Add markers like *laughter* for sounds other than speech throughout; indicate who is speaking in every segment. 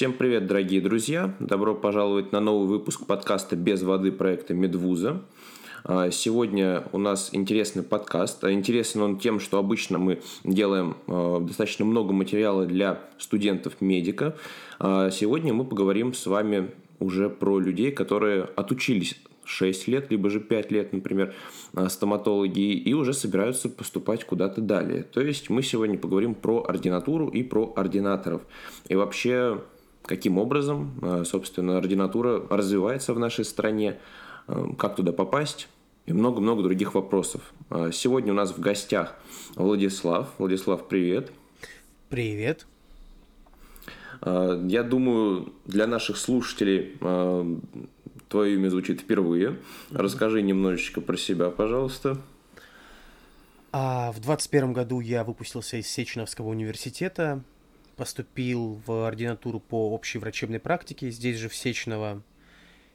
Speaker 1: А, всем привет, дорогие друзья! Добро пожаловать на новый выпуск подкаста «Без воды» проекта «Медвуза». А, сегодня у нас интересный подкаст. А, интересен он тем, что обычно мы делаем достаточно много материала для студентов-медика. Сегодня мы поговорим с вами уже про людей, которые отучились 6 лет, либо же 5 лет, например, а, стоматологи, и уже собираются поступать куда-то далее. То есть мы сегодня поговорим про ординатуру и про ординаторов. И вообще, каким образом, а, собственно, ординатура развивается в нашей стране, а, как туда попасть, и много-много других вопросов. Сегодня у нас в гостях Владислав. Владислав, привет.
Speaker 2: Привет.
Speaker 1: Я думаю, для наших слушателей Твое имя звучит впервые. Расскажи немножечко про себя, пожалуйста.
Speaker 2: А, в 21 году я выпустился из Сеченовского университета, поступил в ординатуру по общей врачебной практике, здесь же в Сеченово.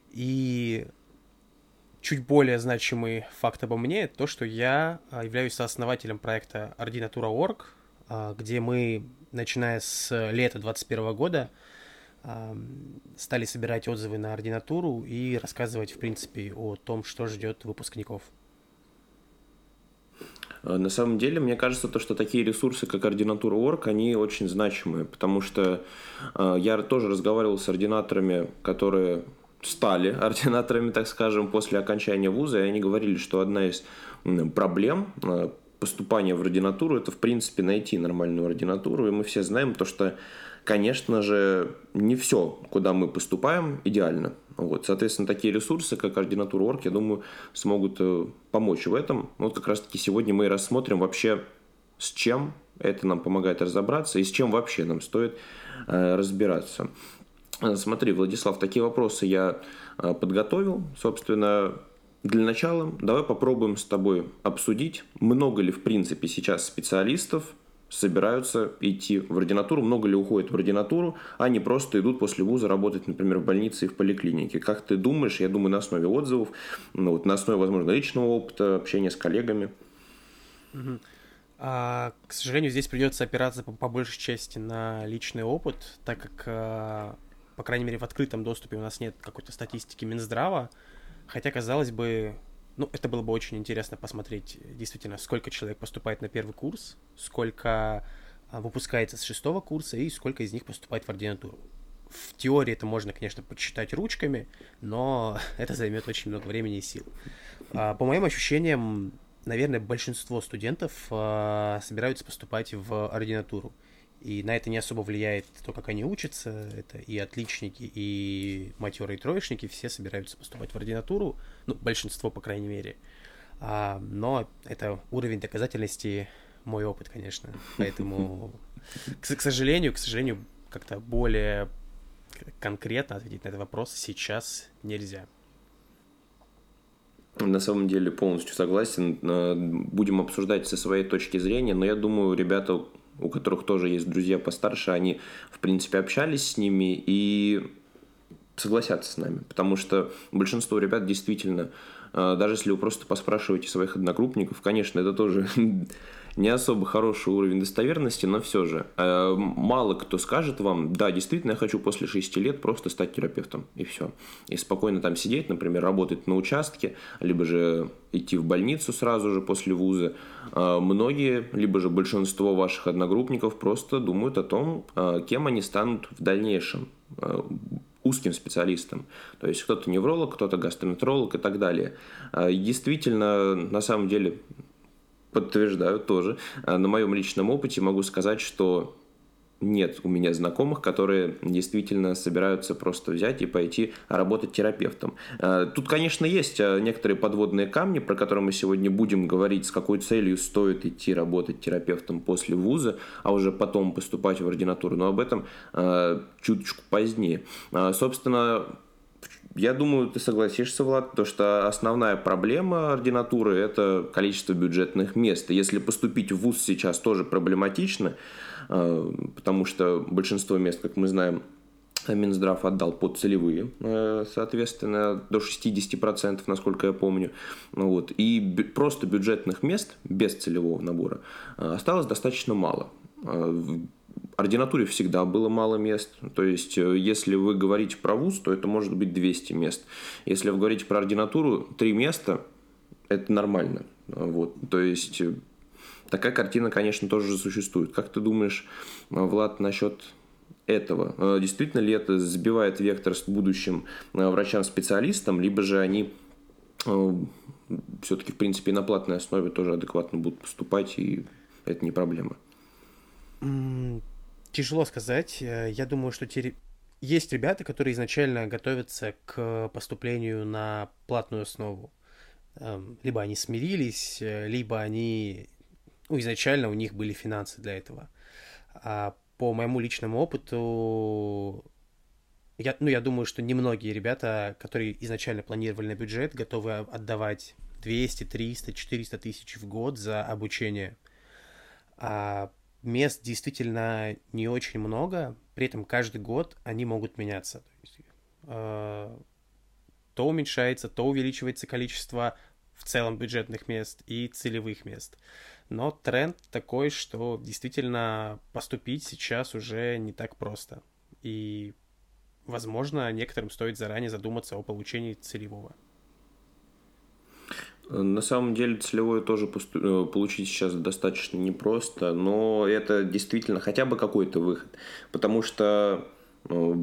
Speaker 2: И чуть более значимый факт обо мне – то, что я а, являюсь сооснователем проекта Ординатура.орг, а, где мы, начиная с лета 2021 года, стали собирать отзывы на ординатуру и рассказывать, в принципе, о том, что ждет выпускников.
Speaker 1: А, на самом деле, мне кажется, то, что такие ресурсы, как ординатура.орг, они очень значимые, потому что э, я тоже разговаривал с ординаторами, которые стали *laughs* ординаторами, так скажем, после окончания вуза, и они говорили, что одна из проблем поступания в ординатуру – это, в принципе, найти нормальную ординатуру, и мы все знаем то, что конечно же, не все, куда мы поступаем, идеально. Вот, соответственно, такие ресурсы, как ординатура.орг, я думаю, смогут э, помочь в этом. Вот как раз-таки сегодня мы и рассмотрим вообще, с чем это нам помогает разобраться и с чем вообще нам стоит э, разбираться. Э, смотри, Владислав, такие вопросы я подготовил. Собственно, для начала давай попробуем с тобой обсудить, много ли в принципе сейчас специалистов собираются идти в ординатуру, много ли уходит в ординатуру, а не просто идут после вуза работать, например, в больнице и в поликлинике. Как ты думаешь, я думаю, на основе отзывов, ну, вот, на основе, возможно, личного опыта, общения с коллегами?
Speaker 2: А, к сожалению, здесь придется опираться по, по большей части на личный опыт, так как, а, по крайней мере, в открытом доступе у нас нет какой-то статистики Минздрава, хотя, казалось бы, ну, это было бы очень интересно посмотреть, действительно, сколько человек поступает на первый курс, сколько а, выпускается с шестого курса и сколько из них поступает в ординатуру. В теории это можно, конечно, подсчитать ручками, но *laughs* это займет очень много времени и сил. А, по моим ощущениям, наверное, большинство студентов а, собираются поступать в ординатуру. И на это не особо влияет то, как они учатся. Это и отличники, и матерые троечники, все собираются поступать в ординатуру. Ну, большинство, по крайней мере. А, но это уровень доказательности мой опыт, конечно. Поэтому, *laughs* к, к сожалению, к сожалению, как-то более конкретно ответить на этот вопрос сейчас нельзя.
Speaker 1: На самом деле полностью согласен. Э, будем обсуждать со своей точки зрения, но я думаю, ребята у которых тоже есть друзья постарше, они, в принципе, общались с ними и согласятся с нами, потому что большинство ребят действительно, э, даже если вы просто поспрашиваете своих одногруппников, конечно, это тоже *laughs* не особо хороший уровень достоверности, но все же э, мало кто скажет вам, да, действительно, я хочу после 6 лет просто стать терапевтом, и все. И спокойно там сидеть, например, работать на участке, либо же идти в больницу сразу же после вуза. Э, многие, либо же большинство ваших одногруппников просто думают о том, э, кем они станут в дальнейшем узким специалистом. То есть кто-то невролог, кто-то гастроэнтеролог и так далее. Действительно, на самом деле, подтверждаю тоже. А, на моем личном опыте могу сказать, что нет у меня знакомых, которые действительно собираются просто взять и пойти работать терапевтом. А, тут, конечно, есть а, некоторые подводные камни, про которые мы сегодня будем говорить, с какой целью стоит идти работать терапевтом после вуза, а уже потом поступать в ординатуру, но об этом чуточку позднее. Собственно, я думаю, ты согласишься, Влад, то что основная проблема ординатуры – это количество бюджетных мест. Если поступить в ВУЗ сейчас тоже проблематично, э, потому что большинство мест, как мы знаем, Минздрав отдал под целевые, э, соответственно, до 60%, насколько я помню. Вот. И просто бюджетных мест без целевого набора э, осталось достаточно мало ординатуре всегда было мало мест. То есть, э, если вы говорите про вуз, то это может быть 200 мест. Если вы говорите про ординатуру, 3 места – это нормально. Вот. То есть, э, такая картина, конечно, тоже существует. Как ты думаешь, Влад, насчет этого? Действительно ли это сбивает вектор с будущим врачам-специалистам, либо же они все-таки, в принципе, на платной основе тоже адекватно будут поступать, и это не проблема?
Speaker 2: Тяжело сказать. Э, я думаю, что те... есть ребята, которые изначально готовятся к поступлению на платную основу. Эм, либо они смирились, э, либо они... Ну, изначально у них были финансы для этого. А по моему личному опыту, я, ну, я думаю, что немногие ребята, которые изначально планировали на бюджет, готовы отдавать 200, 300, 400 тысяч в год за обучение. А мест действительно не очень много, при этом каждый год они могут меняться. То, есть, э, то уменьшается, то увеличивается количество в целом бюджетных мест и целевых мест. Но тренд такой, что действительно поступить сейчас уже не так просто. И, возможно, некоторым стоит заранее задуматься о получении целевого.
Speaker 1: На самом деле целевое тоже. Э, получить сейчас достаточно непросто, но это действительно хотя бы какой-то выход. Потому что э,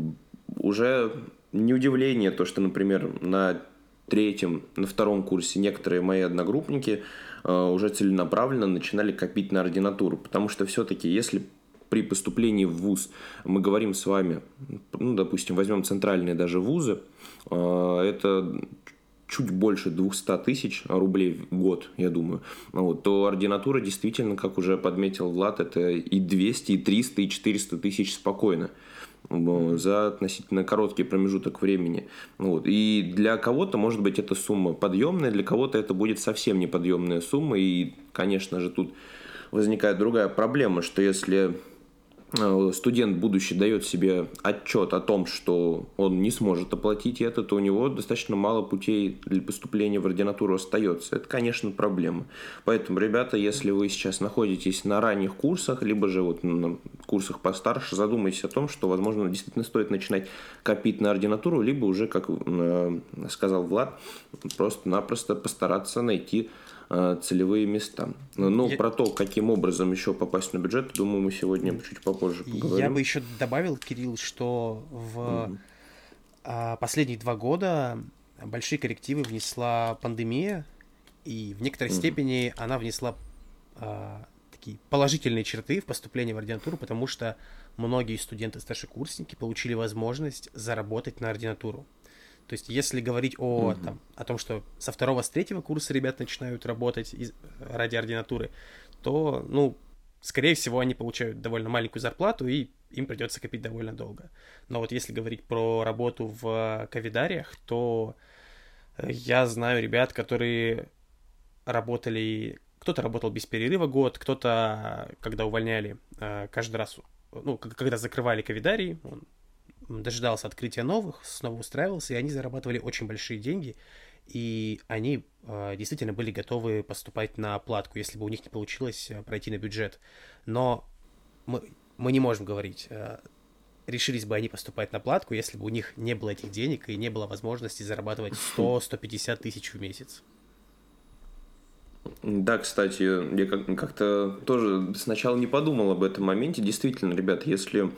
Speaker 1: уже не удивление то, что, например, на третьем, на втором курсе некоторые мои одногруппники э, уже целенаправленно начинали копить на ординатуру. Потому что все-таки, если при поступлении в ВУЗ мы говорим с вами, ну, допустим, возьмем центральные даже вузы, это чуть больше 200 тысяч рублей в год, я думаю, вот, то ординатура действительно, как уже подметил Влад, это и 200, и 300, и 400 тысяч спокойно за относительно короткий промежуток времени. Вот. И для кого-то, может быть, эта сумма подъемная, для кого-то это будет совсем неподъемная сумма. И, конечно же, тут возникает другая проблема, что если студент будущий дает себе отчет о том, что он не сможет оплатить это, то у него достаточно мало путей для поступления в ординатуру остается. Это, конечно, проблема. Поэтому, ребята, если вы сейчас находитесь на ранних курсах, либо же вот на курсах постарше, задумайтесь о том, что, возможно, действительно стоит начинать копить на ординатуру, либо уже, как э, сказал Влад, просто-напросто постараться найти Э, целевые места. Ну, я... про то, каким образом еще попасть на бюджет, думаю, мы сегодня чуть попозже поговорим.
Speaker 2: Я бы еще добавил, Кирилл, что в mm последние два года большие коррективы внесла пандемия, и в некоторой mm степени она внесла а, такие положительные черты в поступление в ординатуру, потому что многие студенты-старшекурсники получили возможность заработать на ординатуру. То есть, если говорить о, mm-hmm. там, о том, что со второго, с третьего курса ребят начинают работать из, ради ординатуры, то, ну, скорее всего, они получают довольно маленькую зарплату, и им придется копить довольно долго. Но вот если говорить про работу в ковидариях, то я знаю ребят, которые работали... Кто-то работал без перерыва год, кто-то, когда увольняли, э, каждый раз, ну, когда закрывали ковидарий, он дожидался открытия новых, снова устраивался, и они зарабатывали очень большие деньги, и они э, действительно были готовы поступать на платку, если бы у них не получилось э, пройти на бюджет. Но мы, мы не можем говорить, э, решились бы они поступать на платку, если бы у них не было этих денег и не было возможности зарабатывать 100-150 *laughs* тысяч в месяц.
Speaker 1: Да, кстати, я как-то тоже сначала не подумал об этом моменте. Действительно, ребят, если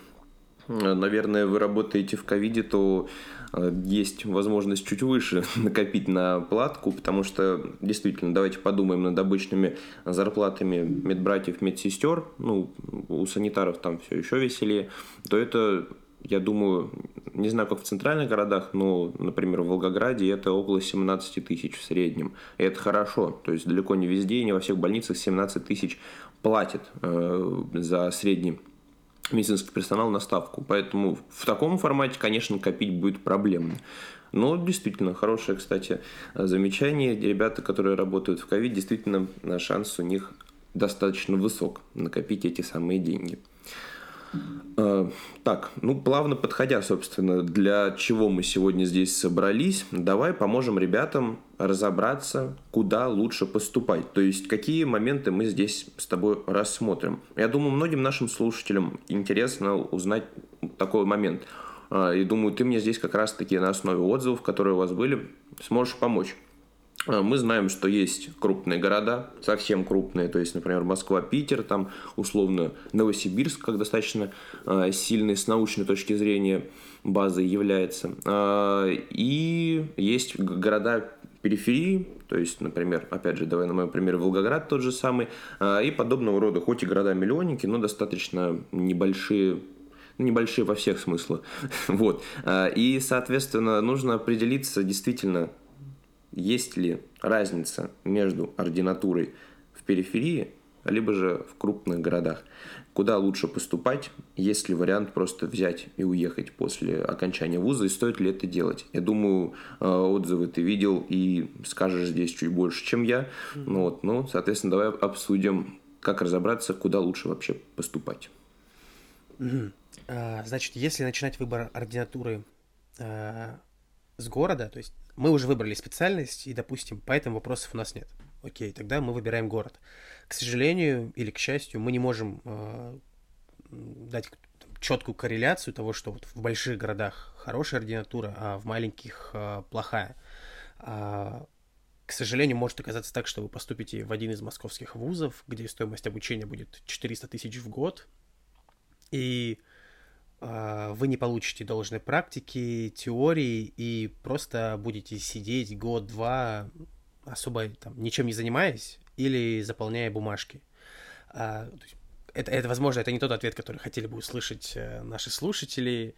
Speaker 1: наверное, вы работаете в ковиде, то э, есть возможность чуть выше *laughs* накопить на платку, потому что, действительно, давайте подумаем над обычными зарплатами медбратьев, медсестер, ну, у санитаров там все еще веселее, то это, я думаю, не знаю, как в центральных городах, но, например, в Волгограде это около 17 тысяч в среднем. И это хорошо, то есть далеко не везде не во всех больницах 17 тысяч платят э, за средний медицинский персонал на ставку. Поэтому в таком формате, конечно, копить будет проблемно. Но действительно, хорошее, кстати, замечание. Ребята, которые работают в ковид, действительно, шанс у них достаточно высок накопить эти самые деньги. Э, так, ну, плавно подходя, собственно, для чего мы сегодня здесь собрались, давай поможем ребятам разобраться, куда лучше поступать. То есть, какие моменты мы здесь с тобой рассмотрим. Я думаю, многим нашим слушателям интересно узнать такой момент. Э, и думаю, ты мне здесь как раз-таки на основе отзывов, которые у вас были, сможешь помочь. А, мы знаем, что есть крупные города, совсем крупные, то есть, например, Москва, Питер, там условно Новосибирск, как достаточно э, сильный с научной точки зрения базой является. Э, и есть города периферии, то есть, например, опять же, давай на моем примере Волгоград тот же самый, и подобного рода, хоть и города-миллионники, но достаточно небольшие небольшие во всех смыслах. *laughs* вот. И, соответственно, нужно определиться действительно, есть ли разница между ординатурой в периферии, либо же в крупных городах. Куда лучше поступать, есть ли вариант просто взять и уехать после окончания вуза, и стоит ли это делать. Я думаю, э, отзывы ты видел и скажешь здесь чуть больше, чем я. Ну, вот, ну, соответственно, давай обсудим, как разобраться, куда лучше вообще поступать.
Speaker 2: А, значит, если начинать выбор ординатуры э, с города, то есть мы уже выбрали специальность, и, допустим, по этому вопросов у нас нет. Окей, тогда мы выбираем город. К сожалению или к счастью, мы не можем э, дать четкую корреляцию того, что вот в больших городах хорошая ординатура, а в маленьких э, плохая. А, к сожалению, может оказаться так, что вы поступите в один из московских вузов, где стоимость обучения будет 400 тысяч в год, и вы не получите должной практики, теории и просто будете сидеть год-два особо там, ничем не занимаясь или заполняя бумажки. А, это, это, возможно, это не тот ответ, который хотели бы услышать э, наши слушатели,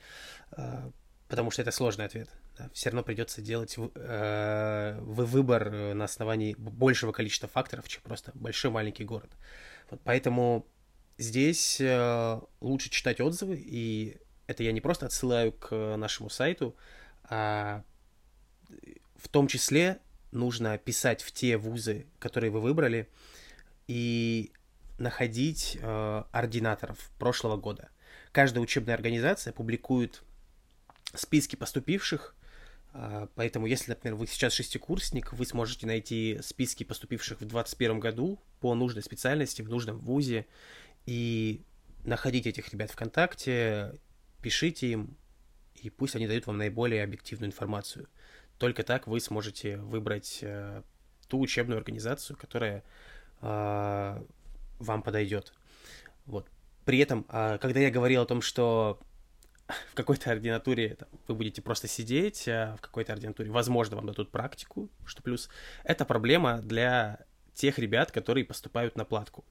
Speaker 2: а, потому что это сложный ответ. Все равно придется делать э, выбор на основании большего количества факторов, чем просто большой-маленький город. Вот поэтому здесь э, лучше читать отзывы, и это я не просто отсылаю к нашему сайту, а в том числе нужно писать в те вузы, которые вы выбрали, и находить э, ординаторов прошлого года. Каждая учебная организация публикует списки поступивших, э, поэтому если, например, вы сейчас шестикурсник, вы сможете найти списки поступивших в 2021 году по нужной специальности, в нужном вузе, и находить этих ребят ВКонтакте, пишите им, и пусть они дают вам наиболее объективную информацию. Только так вы сможете выбрать э, ту учебную организацию, которая э, вам подойдет. Вот. При этом, э, когда я говорил о том, что в какой-то ординатуре там, вы будете просто сидеть, а в какой-то ординатуре, возможно, вам дадут практику, что плюс, это проблема для тех ребят, которые поступают на платку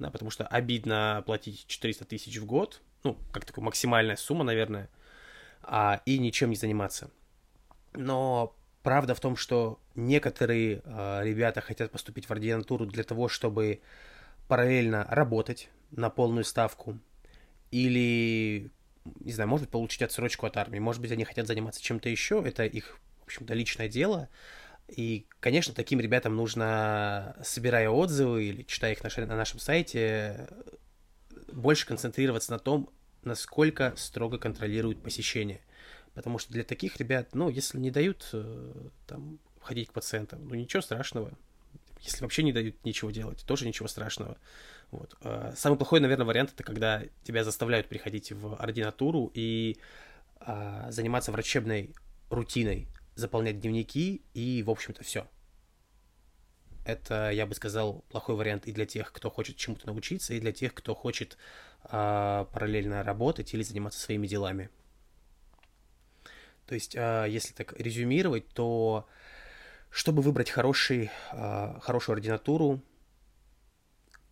Speaker 2: да, потому что обидно платить 400 тысяч в год, ну, как такая максимальная сумма, наверное, а, и ничем не заниматься. Но правда в том, что некоторые а, ребята хотят поступить в ординатуру для того, чтобы параллельно работать на полную ставку или, не знаю, может быть, получить отсрочку от армии, может быть, они хотят заниматься чем-то еще, это их, в общем-то, личное дело, и, конечно, таким ребятам нужно, собирая отзывы или читая их на, нашем сайте, больше концентрироваться на том, насколько строго контролируют посещение. Потому что для таких ребят, ну, если не дают э, там ходить к пациентам, ну, ничего страшного. Если вообще не дают ничего делать, тоже ничего страшного. Вот. А самый плохой, наверное, вариант это когда тебя заставляют приходить в ординатуру и а, заниматься врачебной рутиной заполнять дневники и, в общем-то, все. Это, я бы сказал, плохой вариант и для тех, кто хочет чему-то научиться, и для тех, кто хочет э, параллельно работать или заниматься своими делами. То есть, э, если так резюмировать, то чтобы выбрать хороший, э, хорошую ординатуру,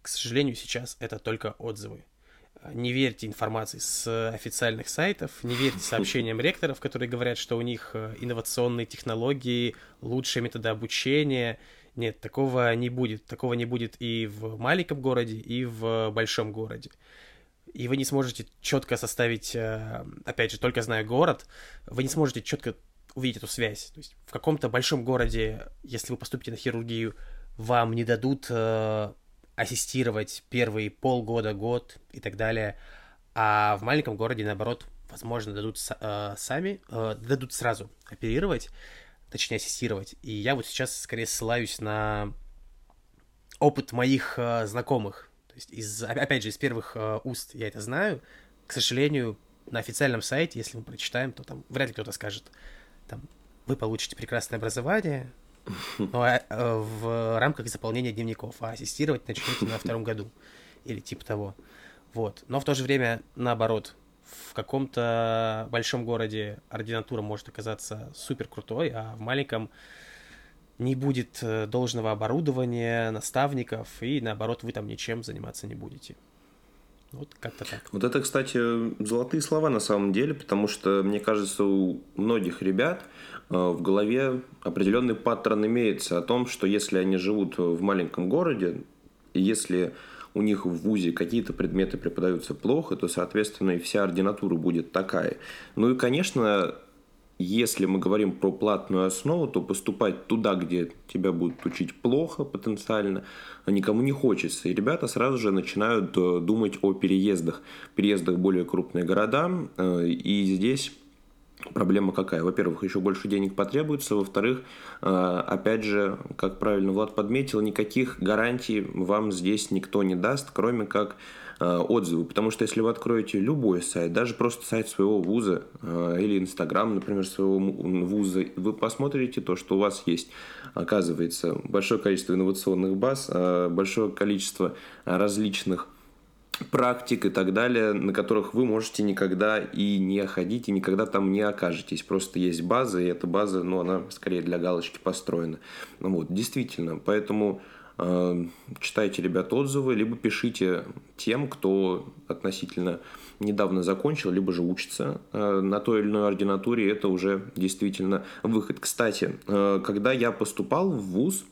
Speaker 2: к сожалению, сейчас это только отзывы не верьте информации с официальных сайтов, не верьте *laughs* сообщениям ректоров, которые говорят, что у них э, инновационные технологии, лучшие методы обучения. Нет, такого не будет. Такого не будет и в маленьком городе, и в большом городе. И вы не сможете четко составить, э, опять же, только зная город, вы не сможете четко увидеть эту связь. То есть в каком-то большом городе, если вы поступите на хирургию, вам не дадут э, ассистировать первые полгода, год и так далее. А в маленьком городе, наоборот, возможно, дадут э, сами, э, дадут сразу оперировать, точнее, ассистировать. И я вот сейчас скорее ссылаюсь на опыт моих э, знакомых. То есть, из, опять же, из первых э, уст я это знаю. К сожалению, на официальном сайте, если мы прочитаем, то там вряд ли кто-то скажет, там, вы получите прекрасное образование, *laughs* но э, в рамках заполнения дневников, а ассистировать начнете на втором году или типа того. Вот. Но в то же время, наоборот, в каком-то большом городе ординатура может оказаться супер крутой, а в маленьком не будет э, должного оборудования, наставников, и наоборот, вы там ничем заниматься не будете. Вот как-то так.
Speaker 1: Вот это, кстати, золотые слова на самом деле, потому что, мне кажется, у многих ребят в голове определенный паттерн имеется о том, что если они живут в маленьком городе, и если у них в ВУЗе какие-то предметы преподаются плохо, то, соответственно, и вся ординатура будет такая. Ну и, конечно, если мы говорим про платную основу, то поступать туда, где тебя будут учить плохо потенциально, никому не хочется. И ребята сразу же начинают э, думать о переездах. Переездах в более крупные города. Э, и здесь Проблема какая? Во-первых, еще больше денег потребуется. Во-вторых, э, опять же, как правильно Влад подметил, никаких гарантий вам здесь никто не даст, кроме как Э, отзывы, потому что если вы откроете любой сайт, даже просто сайт своего вуза э, или Инстаграм, например, своего вуза, вы посмотрите то, что у вас есть, оказывается, большое количество инновационных баз, большое количество различных практик и так далее, на которых вы можете никогда и не ходить, и никогда там не окажетесь. Просто есть база, и эта база, ну, она скорее для галочки построена. Ну, вот, действительно, поэтому Э, читайте, ребят, отзывы, либо пишите тем, кто относительно недавно закончил, либо же учится э, на той или иной ординатуре, это уже действительно выход. Кстати, э, когда я поступал в ВУЗ,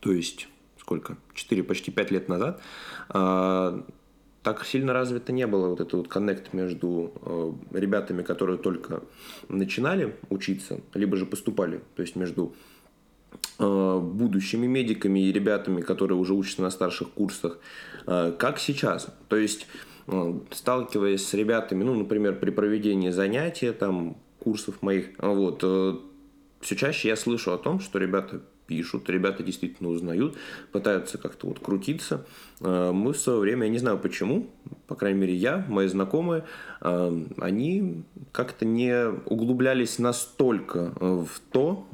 Speaker 1: то есть сколько, 4, почти 5 лет назад, так сильно развито не было вот этот вот коннект между ребятами, которые только начинали учиться, либо же поступали, то есть между Э, будущими медиками и ребятами, которые уже учатся на старших курсах, э, как сейчас. То есть, э, сталкиваясь с ребятами, ну, например, при проведении занятия, там, курсов моих, вот, все чаще я слышу о том, что ребята пишут, ребята действительно узнают, пытаются как-то вот крутиться. Мы в свое время, я не знаю почему, по крайней мере я, мои знакомые, они как-то не углублялись настолько в то,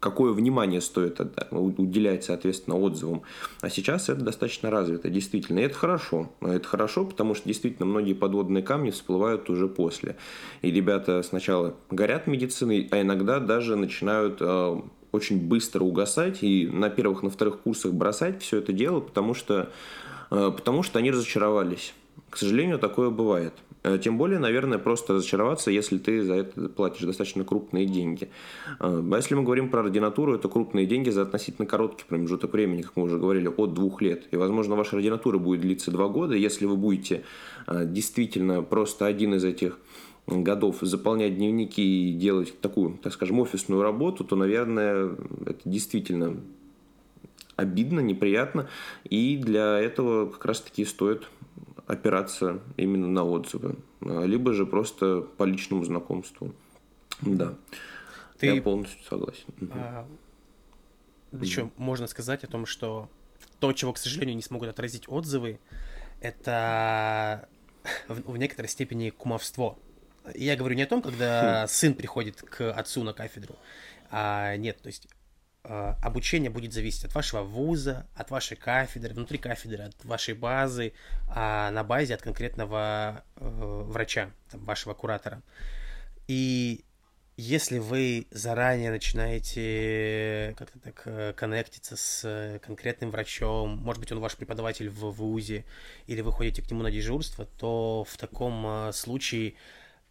Speaker 1: какое внимание стоит уделять, соответственно, отзывам. А сейчас это достаточно развито, действительно. И это хорошо. Это хорошо, потому что действительно многие подводные камни всплывают уже после. И ребята сначала горят медициной, а иногда даже начинают э, очень быстро угасать и на первых, на вторых курсах бросать все это дело, потому что, э, потому что они разочаровались. К сожалению, такое бывает. Э, тем более, наверное, просто разочароваться, если ты за это платишь достаточно крупные деньги. Э, а если мы говорим про ординатуру, это крупные деньги за относительно короткий промежуток времени, как мы уже говорили, от двух лет. И, возможно, ваша ординатура будет длиться два года. Если вы будете действительно просто один из этих годов заполнять дневники и делать такую, так скажем, офисную работу, то, наверное, это действительно обидно, неприятно. И для этого как раз-таки стоит опираться именно на отзывы, а, либо же просто по личному знакомству. Да, Ты... я полностью согласен. А,
Speaker 2: еще можно сказать о том, что то, чего, к сожалению, не смогут отразить отзывы, это в, в некоторой степени кумовство. Я говорю не о том, когда хм. сын приходит к отцу на кафедру, а нет, то есть Э, обучение будет зависеть от вашего вуза, от вашей кафедры, внутри кафедры, от вашей базы, а на базе от конкретного э, врача, там, вашего куратора. И если вы заранее начинаете как-то так э, коннектиться с конкретным врачом, может быть, он ваш преподаватель в ВУЗе, или вы ходите к нему на дежурство, то в таком случае,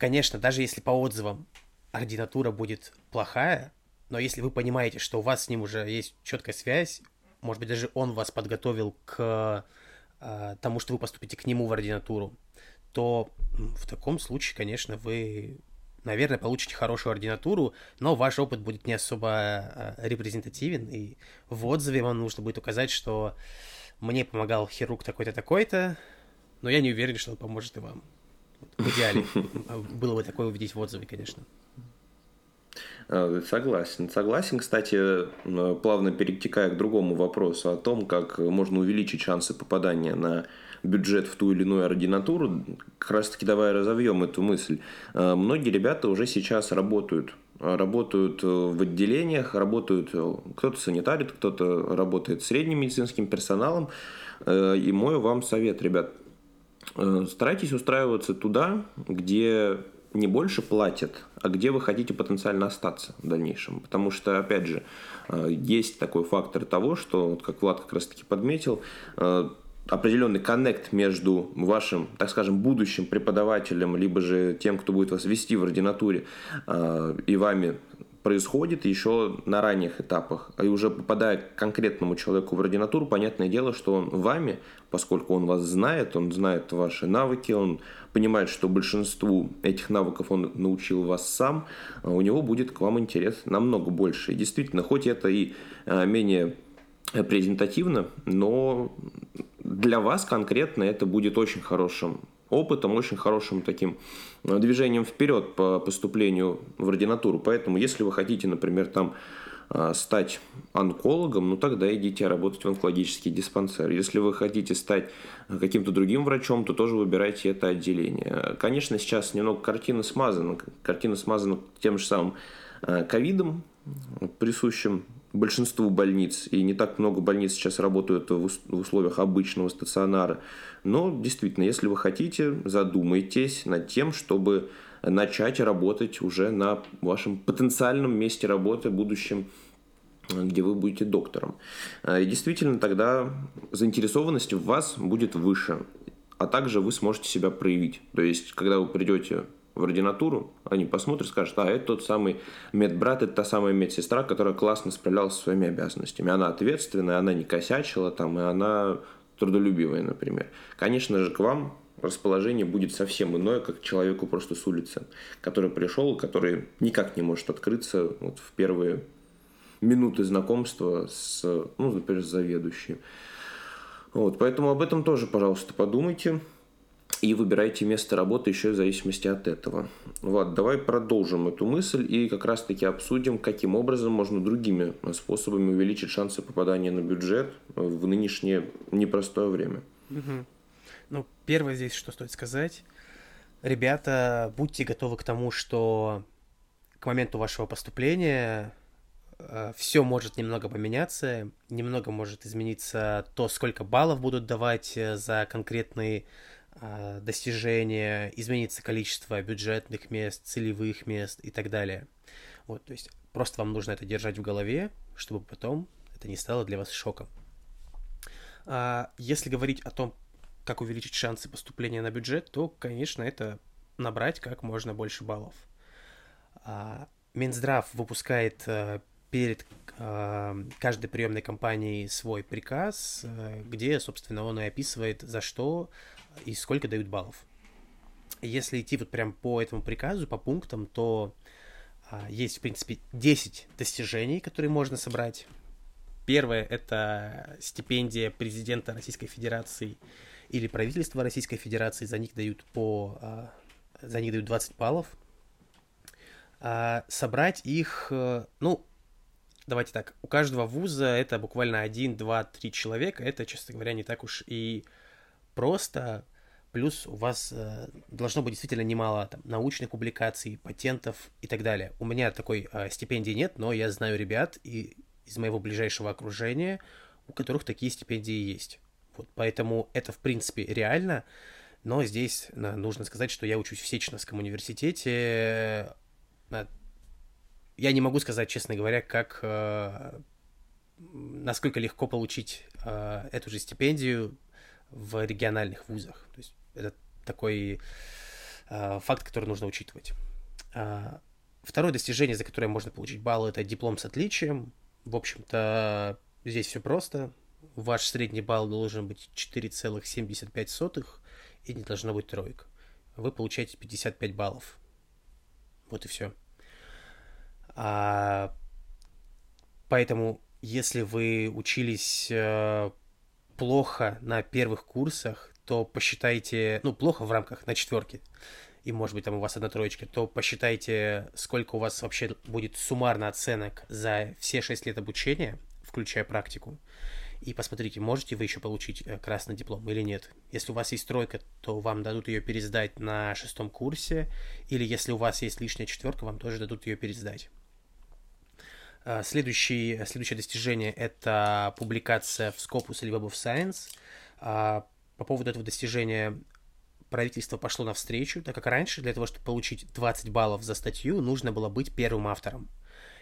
Speaker 2: конечно, даже если по отзывам ординатура будет плохая, но если вы понимаете, что у вас с ним уже есть четкая связь, может быть, даже он вас подготовил к э, тому, что вы поступите к нему в ординатуру, то в таком случае, конечно, вы, наверное, получите хорошую ординатуру, но ваш опыт будет не особо э, репрезентативен, и в отзыве вам нужно будет указать, что мне помогал хирург такой-то, такой-то, Но я не уверен, что он поможет и вам. В идеале. *laughs* Было бы такое увидеть в отзыве, конечно.
Speaker 1: Э, согласен. Согласен, кстати, э, плавно перетекая к другому вопросу о том, как можно увеличить шансы попадания на бюджет в ту или иную ординатуру, как раз таки давай разовьем эту мысль. Э, многие ребята уже сейчас работают работают в отделениях, работают, кто-то санитарит, кто-то работает средним медицинским персоналом. И мой вам совет, ребят, старайтесь устраиваться туда, где не больше платят, а где вы хотите потенциально остаться в дальнейшем. Потому что, опять же, э, есть такой фактор того, что, как Влад как раз таки подметил, э, определенный коннект между вашим, так скажем, будущим преподавателем, либо же тем, кто будет вас вести в ординатуре, э, и вами происходит еще на ранних этапах. И уже попадая к конкретному человеку в ординатуру, понятное дело, что он вами, поскольку он вас знает, он знает ваши навыки, он понимает, что большинству этих навыков он научил вас сам, а у него будет к вам интерес намного больше. И действительно, хоть это и а, менее презентативно, но для вас конкретно это будет очень хорошим опытом, очень хорошим таким движением вперед по поступлению в ординатуру. Поэтому, если вы хотите, например, там э, стать онкологом, ну тогда идите работать в онкологический диспансер. Если вы хотите стать каким-то другим врачом, то тоже выбирайте это отделение. Конечно, сейчас немного картина смазана. Картина смазана тем же самым э, ковидом, присущим большинству больниц, и не так много больниц сейчас работают в условиях обычного стационара. Но действительно, если вы хотите, задумайтесь над тем, чтобы начать работать уже на вашем потенциальном месте работы, будущем где вы будете доктором. И действительно, тогда заинтересованность в вас будет выше, а также вы сможете себя проявить. То есть, когда вы придете в ординатуру, они посмотрят, скажут, а это тот самый медбрат, это та самая медсестра, которая классно справлялась со своими обязанностями. Она ответственная, она не косячила там, и она трудолюбивая, например. Конечно же, к вам расположение будет совсем иное, как человеку просто с улицы, который пришел, который никак не может открыться вот в первые минуты знакомства с, ну, например, с заведующим. Вот, поэтому об этом тоже, пожалуйста, подумайте и выбирайте место работы еще в зависимости от этого. Вот, давай продолжим эту мысль и как раз-таки обсудим, каким образом можно другими способами увеличить шансы попадания на бюджет в нынешнее непростое время.
Speaker 2: Угу. Ну, первое здесь, что стоит сказать. Ребята, будьте готовы к тому, что к моменту вашего поступления э, все может немного поменяться, немного может измениться то, сколько баллов будут давать э, за конкретный достижения, изменится количество бюджетных мест, целевых мест и так далее. Вот, то есть просто вам нужно это держать в голове, чтобы потом это не стало для вас шоком. А если говорить о том, как увеличить шансы поступления на бюджет, то, конечно, это набрать как можно больше баллов. А, Минздрав выпускает а, перед а, каждой приемной компанией свой приказ, а, где, собственно, он и описывает, за что и сколько дают баллов. Если идти вот прям по этому приказу, по пунктам, то а, есть, в принципе, 10 достижений, которые можно собрать. Первое — это стипендия президента Российской Федерации или правительства Российской Федерации. За них дают по... А, за них дают 20 баллов. А, собрать их, э, ну, давайте так, у каждого вуза это буквально один, два, три человека. Это, честно говоря, не так уж и просто, плюс у вас э, должно быть действительно немало там, научных публикаций, патентов и так далее. У меня такой э, стипендии нет, но я знаю ребят и из моего ближайшего окружения, у которых такие стипендии есть. Вот, поэтому это, в принципе, реально, но здесь нужно сказать, что я учусь в Сеченовском университете. Э, я не могу сказать, честно говоря, как э, насколько легко получить э, эту же стипендию в региональных вузах. То есть это такой э, факт, который нужно учитывать. Э, второе достижение, за которое можно получить баллы, это диплом с отличием. В общем-то, здесь все просто. Ваш средний балл должен быть 4,75 и не должно быть троек. Вы получаете 55 баллов. Вот и все. А, поэтому, если вы учились э, плохо на первых курсах, то посчитайте, ну, плохо в рамках на четверке, и, может быть, там у вас одна троечка, то посчитайте, сколько у вас вообще будет суммарно оценок за все 6 лет обучения, включая практику, и посмотрите, можете вы еще получить э, красный диплом или нет. Если у вас есть тройка, то вам дадут ее пересдать на шестом курсе, или если у вас есть лишняя четверка, вам тоже дадут ее пересдать. А, следующий, следующее достижение – это публикация в Scopus или Web of Science. А, по поводу этого достижения правительство пошло навстречу, так как раньше для того, чтобы получить 20 баллов за статью, нужно было быть первым автором.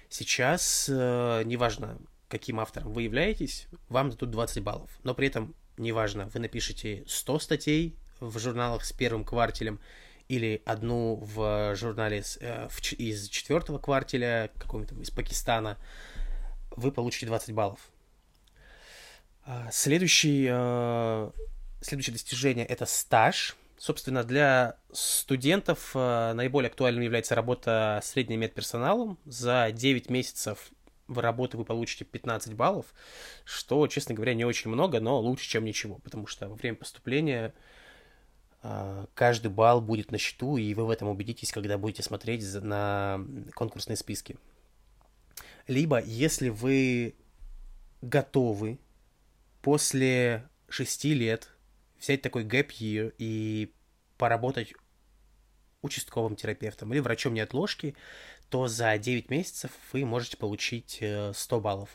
Speaker 2: Сейчас, э, неважно, каким автором вы являетесь, вам дадут 20 баллов. Но при этом, неважно, вы напишите 100 статей в журналах с первым квартелем или одну в журнале с, э, в, из четвертого квартеля, какого-то из Пакистана, вы получите 20 баллов. А, следующий, э, следующее достижение – это стаж. Собственно, для студентов э, наиболее актуальным является работа с средним медперсоналом. За 9 месяцев в работы вы получите 15 баллов, что, честно говоря, не очень много, но лучше, чем ничего, потому что во время поступления каждый балл будет на счету, и вы в этом убедитесь, когда будете смотреть на конкурсные списки. Либо, если вы готовы после 6 лет взять такой gap year и поработать участковым терапевтом или врачом неотложки, то за 9 месяцев вы можете получить 100 э, баллов.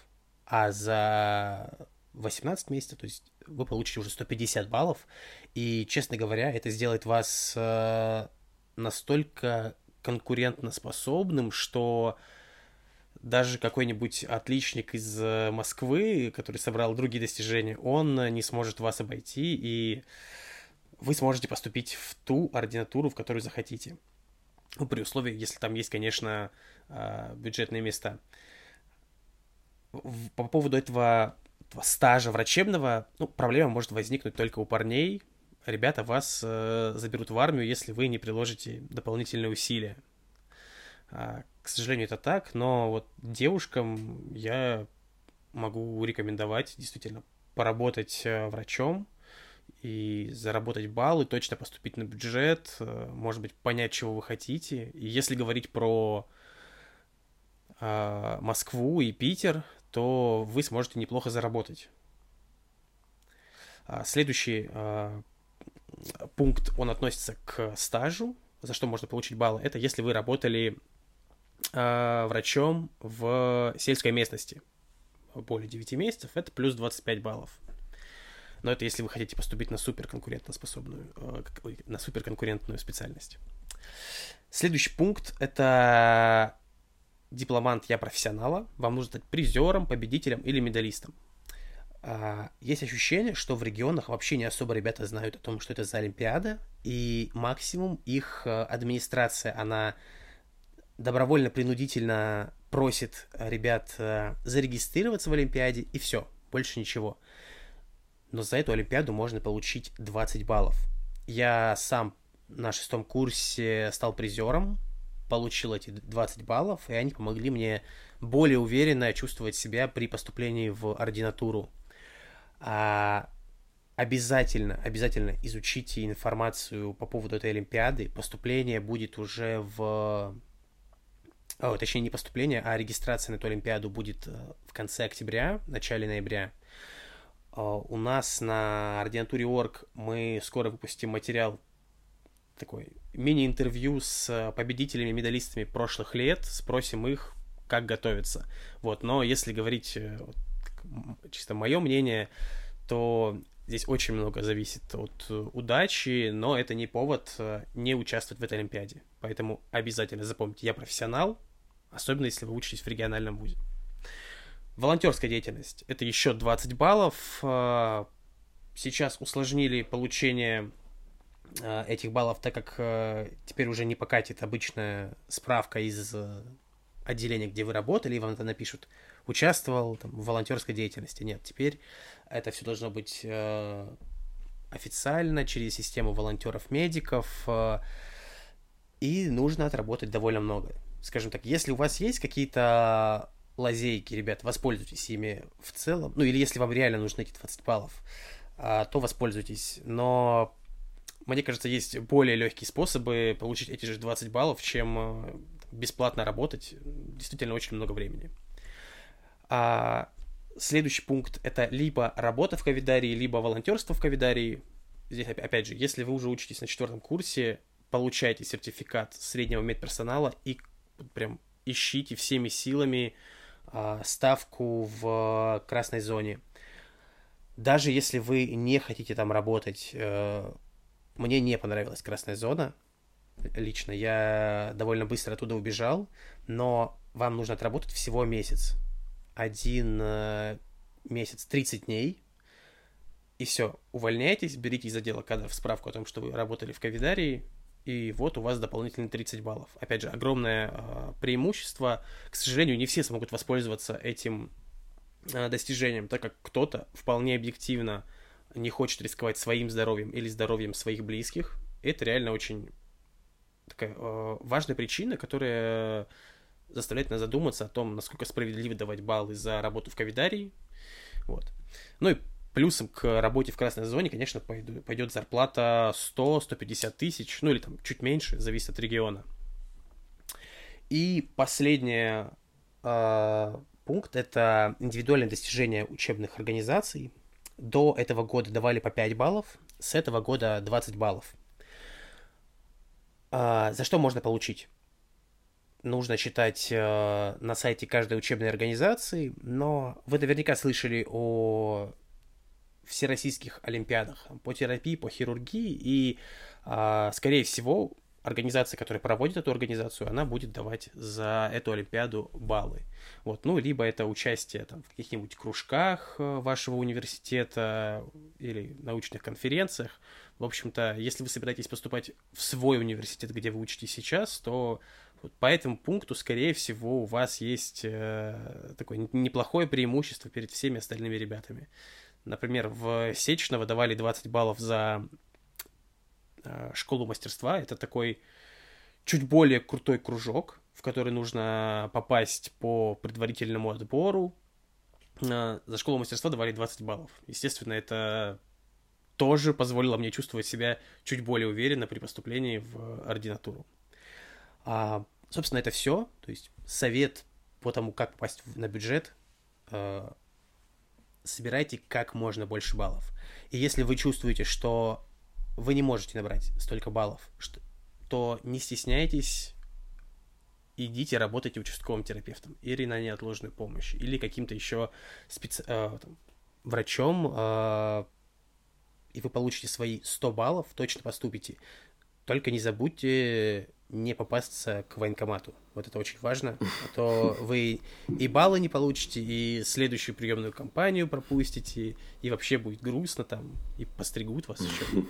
Speaker 2: А за 18 месяцев, то есть вы получите уже 150 баллов. И, честно говоря, это сделает вас э, настолько конкурентоспособным, что даже какой-нибудь отличник из э, Москвы, который собрал другие достижения, он не сможет вас обойти, и вы сможете поступить в ту ординатуру, в которую захотите. Ну, при условии, если там есть, конечно, а, бюджетные места. По поводу этого стажа врачебного, ну, проблема может возникнуть только у парней. Ребята вас э, заберут в армию, если вы не приложите дополнительные усилия. А, к сожалению, это так, но вот девушкам я могу рекомендовать действительно поработать э, врачом, и заработать баллы, точно поступить на бюджет, э, может быть, понять, чего вы хотите. И если говорить про э, Москву и Питер, то вы сможете неплохо заработать. А следующий э, пункт, он относится к стажу, за что можно получить баллы. Это если вы работали э, врачом в сельской местности более 9 месяцев, это плюс 25 баллов. Но это если вы хотите поступить на суперконкурентоспособную, на суперконкурентную специальность. Следующий пункт — это дипломант «Я профессионала». Вам нужно стать призером, победителем или медалистом. А, есть ощущение, что в регионах вообще не особо ребята знают о том, что это за Олимпиада, и максимум их э, администрация, она добровольно-принудительно просит ребят э, зарегистрироваться в Олимпиаде, и все, больше ничего но за эту Олимпиаду можно получить 20 баллов. Я сам на шестом курсе стал призером, получил эти 20 баллов, и они помогли мне более уверенно чувствовать себя при поступлении в ординатуру. А, обязательно, обязательно изучите информацию по поводу этой Олимпиады. Поступление будет уже в... О, точнее, не поступление, а регистрация на эту Олимпиаду будет э, в конце октября, начале ноября. А, у нас на ординатуре орг мы скоро выпустим материал такой мини-интервью с победителями, медалистами прошлых лет, спросим их, как готовиться. Вот, но если говорить э, чисто мое мнение, то здесь очень много зависит от удачи, но это не повод э, не участвовать в этой Олимпиаде. Поэтому обязательно запомните, я профессионал, особенно если вы учитесь в региональном вузе. Волонтерская деятельность. Это еще 20 баллов. Сейчас усложнили получение этих баллов, так как а, теперь уже не покатит обычная справка из отделения, где вы работали, и вам это напишут. Участвовал там, в волонтерской деятельности. Нет, теперь это все должно быть официально через систему волонтеров-медиков. И нужно отработать довольно много. Скажем так, если у вас есть какие-то лазейки, ребят, воспользуйтесь ими в целом. Ну, или если вам реально нужны эти 20 баллов, то воспользуйтесь. Но мне кажется, есть более легкие способы получить эти же 20 баллов, чем э, бесплатно работать. Действительно, очень много времени. А следующий пункт — это либо работа в Ковидарии, либо волонтерство в Ковидарии. Здесь, опять же, если вы уже учитесь на четвертом курсе, получайте сертификат среднего медперсонала и прям ищите всеми силами а, ставку в красной зоне. Даже если вы не хотите там работать, э, мне не понравилась красная зона. Лично я довольно быстро оттуда убежал, но вам нужно отработать всего месяц. Один э, месяц 30 дней, и все, увольняйтесь, берите из отдела кадров справку о том, что вы работали в Ковидарии, и вот у вас дополнительные 30 баллов. Опять же, огромное э, преимущество. К сожалению, не все смогут воспользоваться этим э, достижением, так как кто-то вполне объективно не хочет рисковать своим здоровьем или здоровьем своих близких. Это реально очень такая э, важная причина, которая заставляет нас задуматься о том, насколько справедливо давать баллы за работу в ковидарии. Вот. Ну и Плюсом к работе в красной зоне, конечно, пойдет зарплата 100-150 тысяч, ну или там чуть меньше, зависит от региона. И последний э, пункт – это индивидуальное достижение учебных организаций. До этого года давали по 5 баллов, с этого года 20 баллов. Э, за что можно получить? нужно читать э, на сайте каждой учебной организации, но вы наверняка слышали о всероссийских олимпиадах по терапии, по хирургии, и, а, скорее всего, организация, которая проводит эту организацию, она будет давать за эту Олимпиаду баллы. Вот, ну, либо это участие там, в каких-нибудь кружках э, вашего университета или научных конференциях. В общем-то, если вы собираетесь поступать в свой университет, где вы учитесь сейчас, то вот по этому пункту, скорее всего, у вас есть э, такое неплохое преимущество перед всеми остальными ребятами. Например, в Сечного давали 20 баллов за школу мастерства. Это такой чуть более крутой кружок, в который нужно попасть по предварительному отбору. Э, за школу мастерства давали 20 баллов. Естественно, это тоже позволило мне чувствовать себя чуть более уверенно при поступлении в ординатуру. А, собственно, это все. То есть совет по тому, как попасть на бюджет, э, собирайте как можно больше баллов. И если вы чувствуете, что вы не можете набрать столько баллов, что, то не стесняйтесь, идите работайте участковым терапевтом или на неотложную помощь, или каким-то еще специ... э, там, врачом, э, и вы получите свои 100 баллов, точно поступите. Только не забудьте не попасться к военкомату. Вот это очень важно. А то вы и баллы не получите, и следующую приемную кампанию пропустите, и вообще будет грустно там, и постригут вас еще.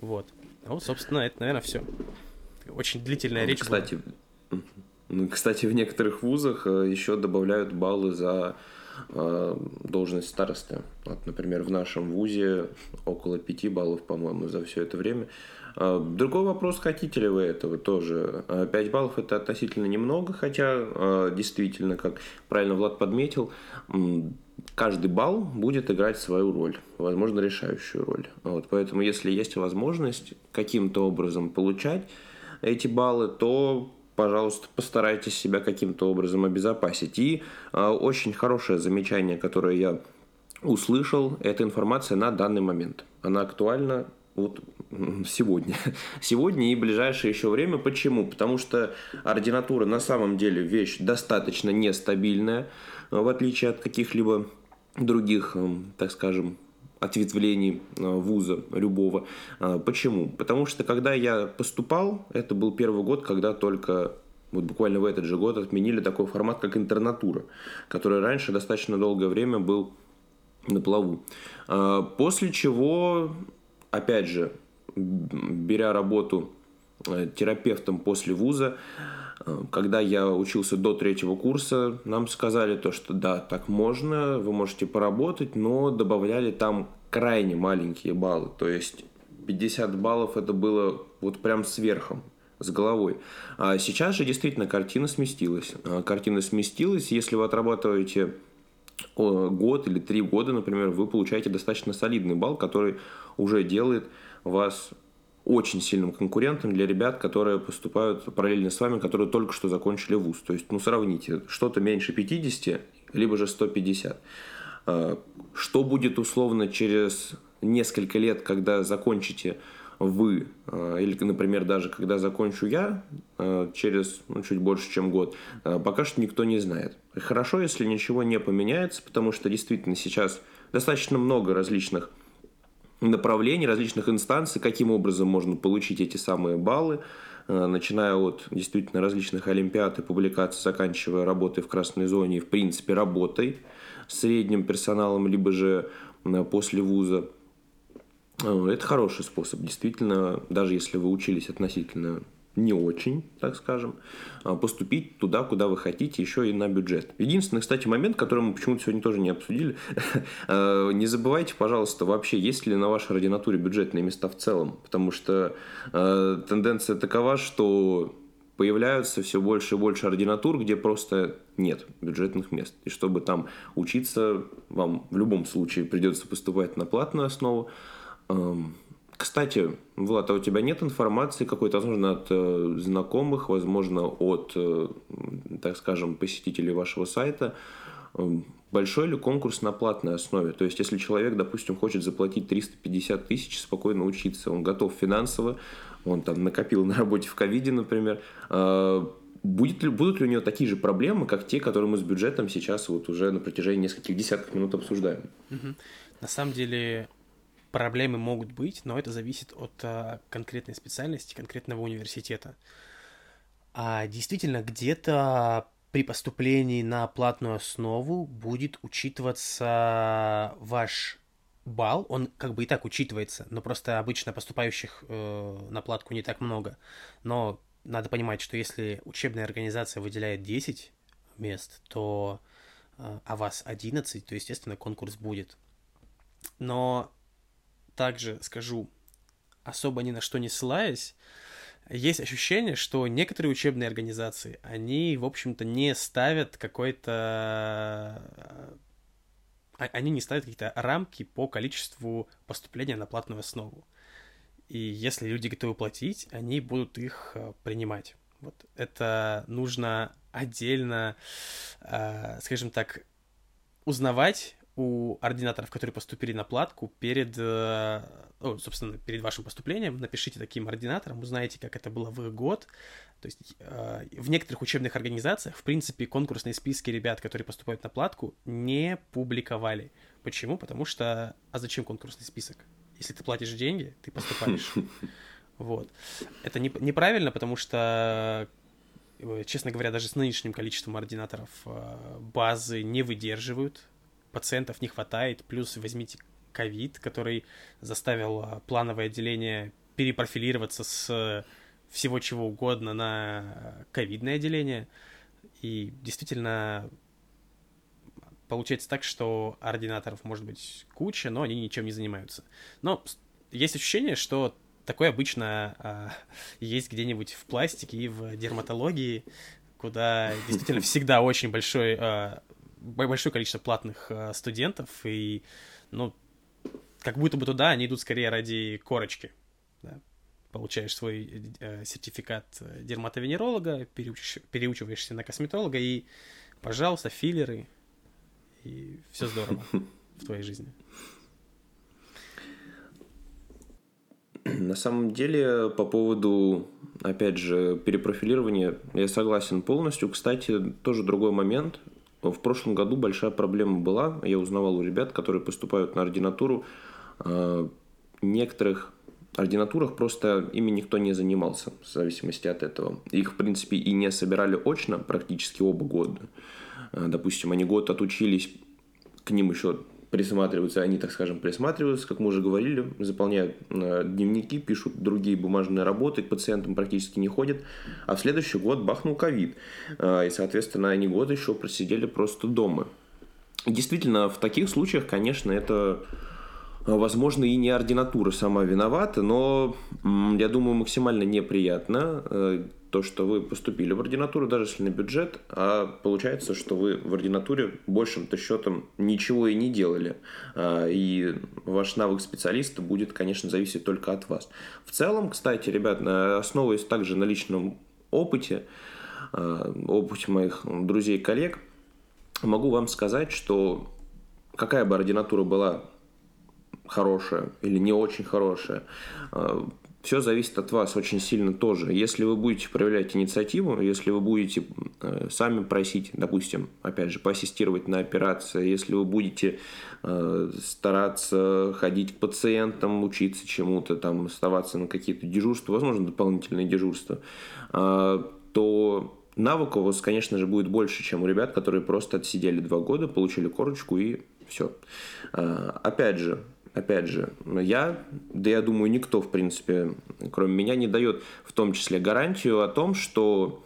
Speaker 2: Вот. Вот, собственно, это, наверное, все. Очень длительная речь.
Speaker 1: Кстати, была. кстати, в некоторых вузах э, еще добавляют баллы за э, должность старосты. Вот, например, в нашем вузе около 5 баллов, по-моему, за все это время. А, другой вопрос, хотите ли вы этого тоже. 5 а, баллов это относительно немного, хотя а, действительно, как правильно Влад подметил, каждый балл будет играть свою роль, возможно, решающую роль. Вот, поэтому, если есть возможность каким-то образом получать эти баллы, то пожалуйста, постарайтесь себя каким-то образом обезопасить. И э, очень хорошее замечание, которое я услышал, это информация на данный момент. Она актуальна вот сегодня. *laughs* Сегодня и ближайшее еще время. Почему? Потому что ординатура на самом деле вещь достаточно нестабильная, в отличие от каких-либо других, так скажем, ответвлений э, вуза любого. Э, почему? Потому что когда я поступал, это был первый год, когда только вот буквально в этот же год отменили такой формат, как интернатура, который раньше достаточно долгое время был на плаву. Э, после чего опять же, беря работу э, терапевтом после вуза, э, когда я учился до третьего курса, нам сказали то, что да, так можно, вы можете поработать, но добавляли там крайне маленькие баллы. То есть 50 баллов это было вот прям сверхом с головой. А сейчас же действительно картина сместилась. А, картина сместилась, если вы отрабатываете год или три года, например, вы получаете достаточно солидный балл, который уже делает вас очень сильным конкурентом для ребят, которые поступают параллельно с вами, которые только что закончили вуз. То есть, ну, сравните, что-то меньше 50, либо же 150. А, что будет условно через несколько лет, когда закончите вы, а, или, например, даже когда закончу я а, через ну, чуть больше, чем год, пока что никто не знает. Хорошо, если ничего не поменяется, потому что действительно сейчас достаточно много различных направлений, различных инстанций, каким образом можно получить эти самые баллы, э, начиная от действительно различных олимпиад и публикаций, заканчивая работой в красной зоне и, в принципе, работой с средним персоналом, либо же э, после вуза. Э, это хороший способ, действительно, даже если вы учились относительно не очень, так скажем, а, поступить туда, куда вы хотите, еще и на бюджет. Единственный, кстати, момент, который мы почему-то сегодня тоже не обсудили, *laughs* а, не забывайте, пожалуйста, вообще, есть ли на вашей ординатуре бюджетные места в целом, потому что а, тенденция такова, что появляются все больше и больше ординатур, где просто нет бюджетных мест. И чтобы там учиться, вам в любом случае придется поступать на платную основу. Кстати, Влад, а у тебя нет информации какой-то, возможно, от э, знакомых, возможно, от, э, так скажем, посетителей вашего сайта, э, большой ли конкурс на платной основе? То есть, если человек, допустим, хочет заплатить 350 тысяч, спокойно учиться, он готов финансово, он там накопил на работе в ковиде, например, э, будет ли, будут ли у него такие же проблемы, как те, которые мы с бюджетом сейчас вот уже на протяжении нескольких десятков минут обсуждаем?
Speaker 2: На самом деле, проблемы могут быть, но это зависит от а, конкретной специальности, конкретного университета. А действительно, где-то при поступлении на платную основу будет учитываться ваш балл, он как бы и так учитывается, но просто обычно поступающих э, на платку не так много. Но надо понимать, что если учебная организация выделяет 10 мест, то э, а вас 11, то, естественно, конкурс будет. Но также скажу, особо ни на что не ссылаясь, есть ощущение, что некоторые учебные организации, они, в общем-то, не ставят какой-то... А, они не ставят какие-то рамки по количеству поступления на платную основу. И если люди готовы платить, они будут их э, принимать. Вот это нужно отдельно, э, скажем так, узнавать у ординаторов, которые поступили на платку перед, о, собственно, перед вашим поступлением, напишите таким ординаторам, узнаете, как это было в их год. То есть э, в некоторых учебных организациях, в принципе, конкурсные списки ребят, которые поступают на платку, не публиковали. Почему? Потому что, а зачем конкурсный список? Если ты платишь деньги, ты поступаешь. *laughs* Вот. Это не, неправильно, потому что э, честно говоря, даже с нынешним количеством ординаторов базы не выдерживают пациентов не хватает, плюс возьмите ковид, который заставил а, плановое отделение перепрофилироваться с всего чего угодно на ковидное отделение. И действительно получается так, что ординаторов может быть куча, но они ничем не занимаются. Но есть ощущение, что такое обычно а, *laughs* есть где-нибудь в пластике и в дерматологии, куда *laughs* действительно всегда очень большой а, большое количество платных э, студентов, и, ну, как будто бы туда они идут скорее ради корочки. Да? Получаешь свой э, сертификат дерматовенеролога, переуч... переучиваешься на косметолога, и, пожалуйста, филлеры, и все здорово *laughs* в твоей жизни.
Speaker 1: На самом деле, по поводу, опять же, перепрофилирования, я согласен полностью. Кстати, тоже другой момент. В прошлом году большая проблема была, я узнавал у ребят, которые поступают на ординатуру, э, некоторых ординатурах просто ими никто не занимался, в зависимости от этого. Их, в принципе, и не собирали очно практически оба года. Э, допустим, они год отучились, к ним еще присматриваются, они, так скажем, присматриваются, как мы уже говорили, заполняют э, дневники, пишут другие бумажные работы, к пациентам практически не ходят, а в следующий год бахнул ковид, э, и, соответственно, они год еще просидели просто дома. Действительно, в таких случаях, конечно, это Возможно, и не ординатура сама виновата, но я думаю, максимально неприятно э, то, что вы поступили в ординатуру, даже если на бюджет, а получается, что вы в ординатуре большим-то счетом ничего и не делали. А, и ваш навык специалиста будет, конечно, зависеть только от вас. В целом, кстати, ребят, основываясь также на личном опыте, а, опыте моих друзей и коллег, могу вам сказать, что какая бы ординатура была хорошая или не очень хорошая, а, все зависит от вас очень сильно тоже. Если вы будете проявлять инициативу, если вы будете э, сами просить, допустим, опять же, поассистировать на операции, если вы будете э, стараться ходить к пациентам, учиться чему-то, там, оставаться на какие-то дежурства, возможно, дополнительные дежурства, э, то навыков у вас, конечно же, будет больше, чем у ребят, которые просто отсидели два года, получили корочку и все. Э, опять же, опять же, я, да я думаю, никто, в принципе, кроме меня, не дает в том числе гарантию о том, что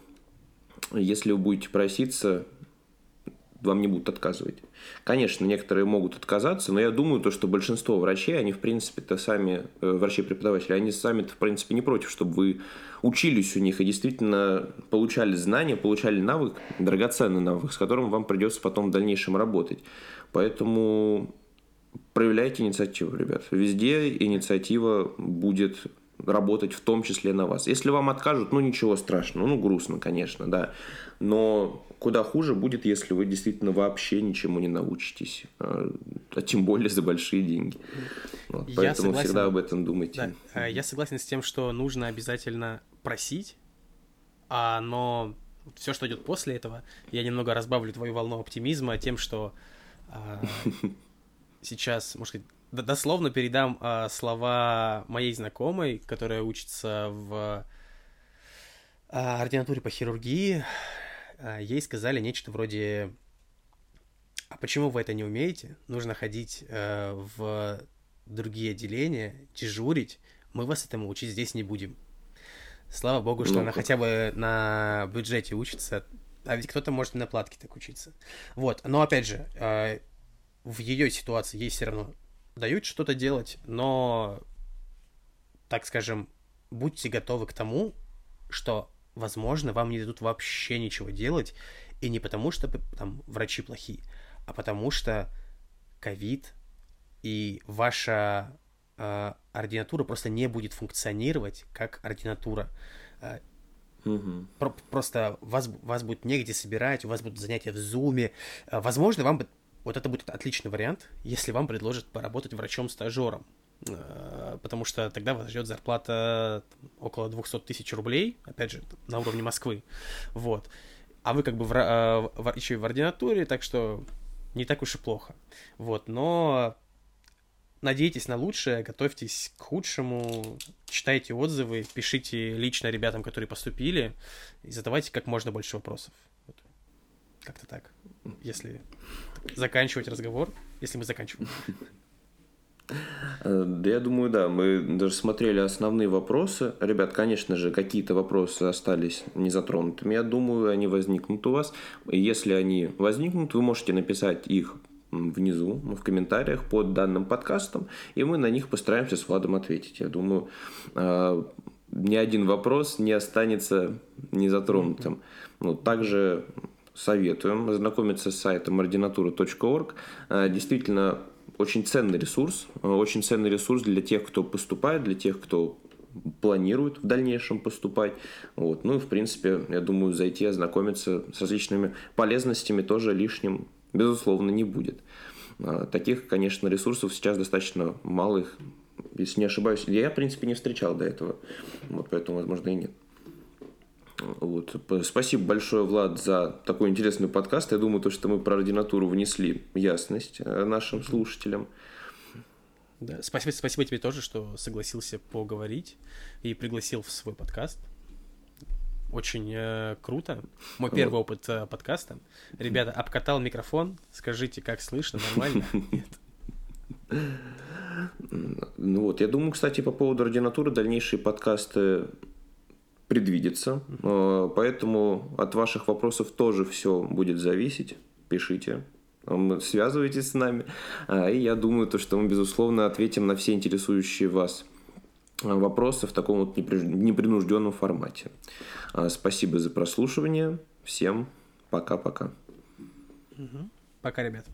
Speaker 1: если вы будете проситься, вам не будут отказывать. Конечно, некоторые могут отказаться, но я думаю, то, что большинство врачей, они, в принципе-то сами, э, врачи-преподаватели, они сами-то, в принципе, не против, чтобы вы учились у них и действительно получали знания, получали навык, драгоценный навык, с которым вам придется потом в дальнейшем работать. Поэтому проявляйте инициативу, ребят. Везде инициатива будет работать в том числе на вас. Если вам откажут, ну ничего страшного, ну грустно, конечно, да. Но куда хуже будет, если вы действительно вообще ничему не научитесь, а, а тем более за большие деньги. Вот, поэтому согласен, всегда об этом думайте.
Speaker 2: Да, я согласен с тем, что нужно обязательно просить, а, но все, что идет после этого, я немного разбавлю твою волну оптимизма тем, что а, *laughs* сейчас, может сказать, дословно передам э, слова моей знакомой, которая учится в э, ординатуре по хирургии. Э, ей сказали нечто вроде «А почему вы это не умеете? Нужно ходить э, в другие отделения, дежурить. Мы вас этому учить здесь не будем». Слава богу, что ну она хотя бы на бюджете учится, а ведь кто-то может на платке так учиться. Вот, но опять же, в ее ситуации ей все равно дают что-то делать, но, так скажем, будьте готовы к тому, что, возможно, вам не дадут вообще ничего делать, и не потому, что там врачи плохие, а потому что ковид и ваша э, ординатура просто не будет функционировать как ординатура.
Speaker 1: Угу.
Speaker 2: Про- просто вас, вас будет негде собирать, у вас будут занятия в зуме. Э, возможно, вам вот это будет отличный вариант, если вам предложат поработать врачом-стажером. Э, потому что тогда вас ждет зарплата около 200 тысяч рублей, опять же, на уровне Москвы. Вот. А вы как бы в, в, еще и в ординатуре, так что не так уж и плохо. Вот, но надейтесь на лучшее, готовьтесь к худшему, читайте отзывы, пишите лично ребятам, которые поступили, и задавайте как можно больше вопросов. Вот. Как-то так, если заканчивать разговор, если мы заканчиваем.
Speaker 1: Э, да, я думаю, да. Мы даже смотрели основные вопросы. Ребят, конечно же, какие-то вопросы остались незатронутыми. Я думаю, они возникнут у вас. Если они возникнут, вы можете написать их внизу, в комментариях под данным подкастом, и мы на них постараемся с Владом ответить. Я думаю, э, ни один вопрос не останется незатронутым. Ну, также советуем ознакомиться с сайтом ordinatura.org. Э, действительно, очень ценный ресурс, э, очень ценный ресурс для тех, кто поступает, для тех, кто планирует в дальнейшем поступать. Вот. Ну и, в принципе, я думаю, зайти ознакомиться с различными полезностями тоже лишним, безусловно, не будет. Э, таких, конечно, ресурсов сейчас достаточно малых, если не ошибаюсь. Я, в принципе, не встречал до этого. Вот, поэтому, возможно, и нет. Вот. Спасибо большое, Влад, за такой интересный подкаст. Я думаю, то, что мы про ординатуру внесли ясность э, нашим слушателям.
Speaker 2: Да, спасибо, спасибо тебе тоже, что согласился поговорить и пригласил в свой подкаст. Очень э, круто. Мой первый вот. опыт э, подкаста. Ребята, обкатал микрофон. Скажите, как слышно, нормально? *laughs* Нет.
Speaker 1: Ну вот, я думаю, кстати, по поводу ординатуры дальнейшие подкасты предвидится. Поэтому от ваших вопросов тоже все будет зависеть. Пишите. связывайтесь с нами. А, и я думаю, то, что мы, безусловно, ответим на все интересующие вас вопросы в таком вот непринужденном формате. А, спасибо за прослушивание. Всем пока-пока.
Speaker 2: Пока, ребят.